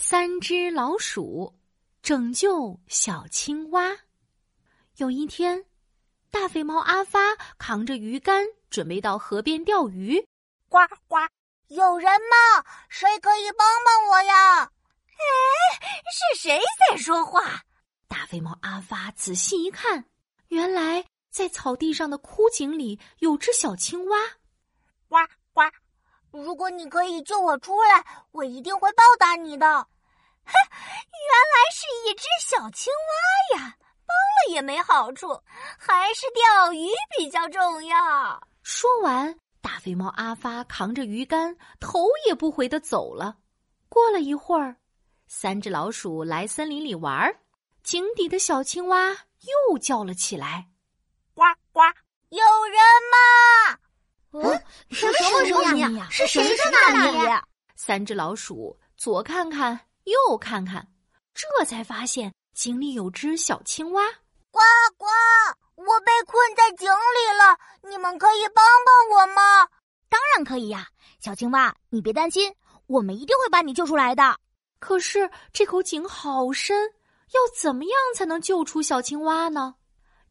三只老鼠拯救小青蛙。有一天，大肥猫阿发扛着鱼竿，准备到河边钓鱼。呱呱，有人吗？谁可以帮帮我呀？哎，是谁在说话？大肥猫阿发仔细一看，原来在草地上的枯井里有只小青蛙。呱呱。如果你可以救我出来，我一定会报答你的。哼，原来是一只小青蛙呀！帮了也没好处，还是钓鱼比较重要。说完，大肥猫阿发扛着鱼竿，头也不回的走了。过了一会儿，三只老鼠来森林里玩，井底的小青蛙又叫了起来：“呱呱，有人吗？”嗯，是什么声音呀？是谁在那里？三只老鼠左看看，右看看，这才发现井里有只小青蛙。呱呱！我被困在井里了，你们可以帮帮我吗？当然可以呀，小青蛙，你别担心，我们一定会把你救出来的。可是这口井好深，要怎么样才能救出小青蛙呢？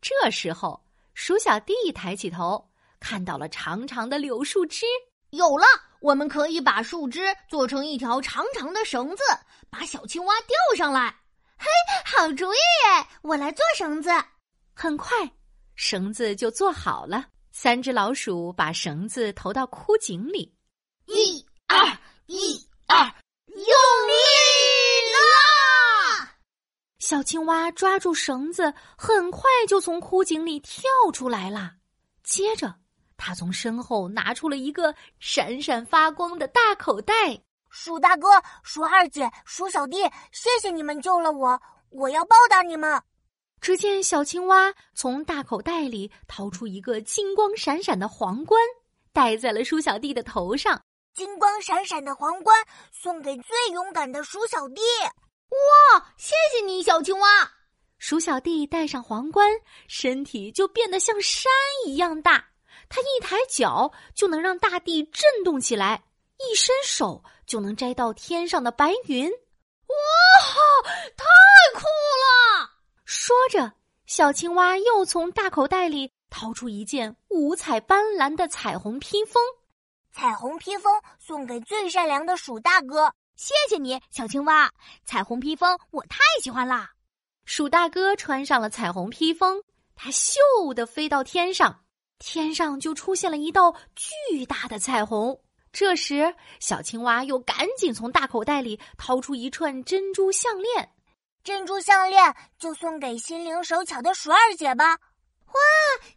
这时候，鼠小弟抬起头。看到了长长的柳树枝，有了！我们可以把树枝做成一条长长的绳子，把小青蛙吊上来。嘿，好主意！我来做绳子。很快，绳子就做好了。三只老鼠把绳子投到枯井里，一二一二，用力啦！小青蛙抓住绳子，很快就从枯井里跳出来了。接着。他从身后拿出了一个闪闪发光的大口袋。鼠大哥、鼠二姐、鼠小弟，谢谢你们救了我，我要报答你们。只见小青蛙从大口袋里掏出一个金光闪闪的皇冠，戴在了鼠小弟的头上。金光闪闪的皇冠送给最勇敢的鼠小弟。哇，谢谢你，小青蛙！鼠小弟戴上皇冠，身体就变得像山一样大。他一抬脚就能让大地震动起来，一伸手就能摘到天上的白云。哇，太酷了！说着，小青蛙又从大口袋里掏出一件五彩斑斓的彩虹披风。彩虹披风送给最善良的鼠大哥，谢谢你，小青蛙。彩虹披风我太喜欢啦！鼠大哥穿上了彩虹披风，他咻的飞到天上。天上就出现了一道巨大的彩虹。这时，小青蛙又赶紧从大口袋里掏出一串珍珠项链。珍珠项链就送给心灵手巧的鼠二姐吧。哇，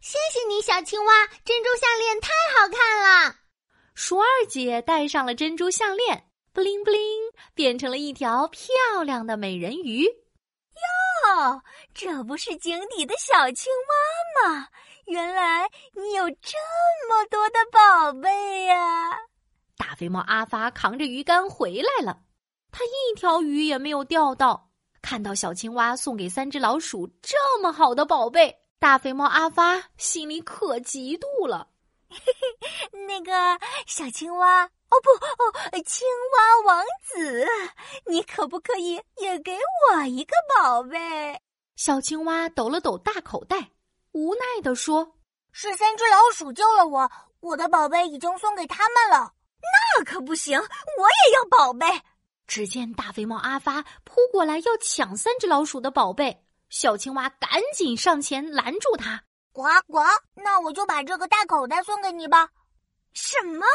谢谢你，小青蛙！珍珠项链太好看了。鼠二姐戴上了珍珠项链，布灵布灵，变成了一条漂亮的美人鱼。哟，这不是井底的小青蛙吗？原来你有这么多的宝贝呀！大肥猫阿发扛着鱼竿回来了，他一条鱼也没有钓到。看到小青蛙送给三只老鼠这么好的宝贝，大肥猫阿发心里可嫉妒了。嘿嘿，那个小青蛙，哦不哦，青蛙王子，你可不可以也给我一个宝贝？小青蛙抖了抖大口袋。无奈地说：“是三只老鼠救了我，我的宝贝已经送给他们了。那可不行，我也要宝贝。”只见大肥猫阿发扑过来要抢三只老鼠的宝贝，小青蛙赶紧上前拦住他：“呱呱，那我就把这个大口袋送给你吧。”“什么？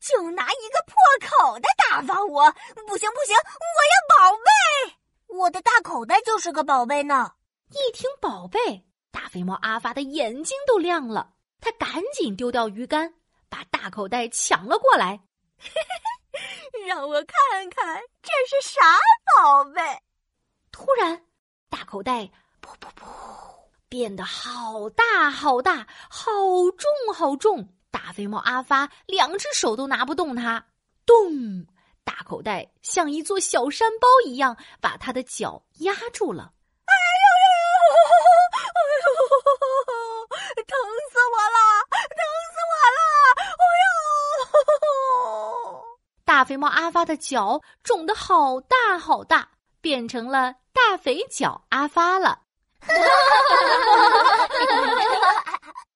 就拿一个破口袋打发我？不行不行，我要宝贝！我的大口袋就是个宝贝呢。”一听宝贝。大肥猫阿发的眼睛都亮了，他赶紧丢掉鱼竿，把大口袋抢了过来。让我看看这是啥宝贝！突然，大口袋噗噗噗变得好大好大，好重好重。大肥猫阿发两只手都拿不动它。咚！大口袋像一座小山包一样，把他的脚压住了。肥猫阿发的脚肿得好大好大变成了大肥脚阿发了。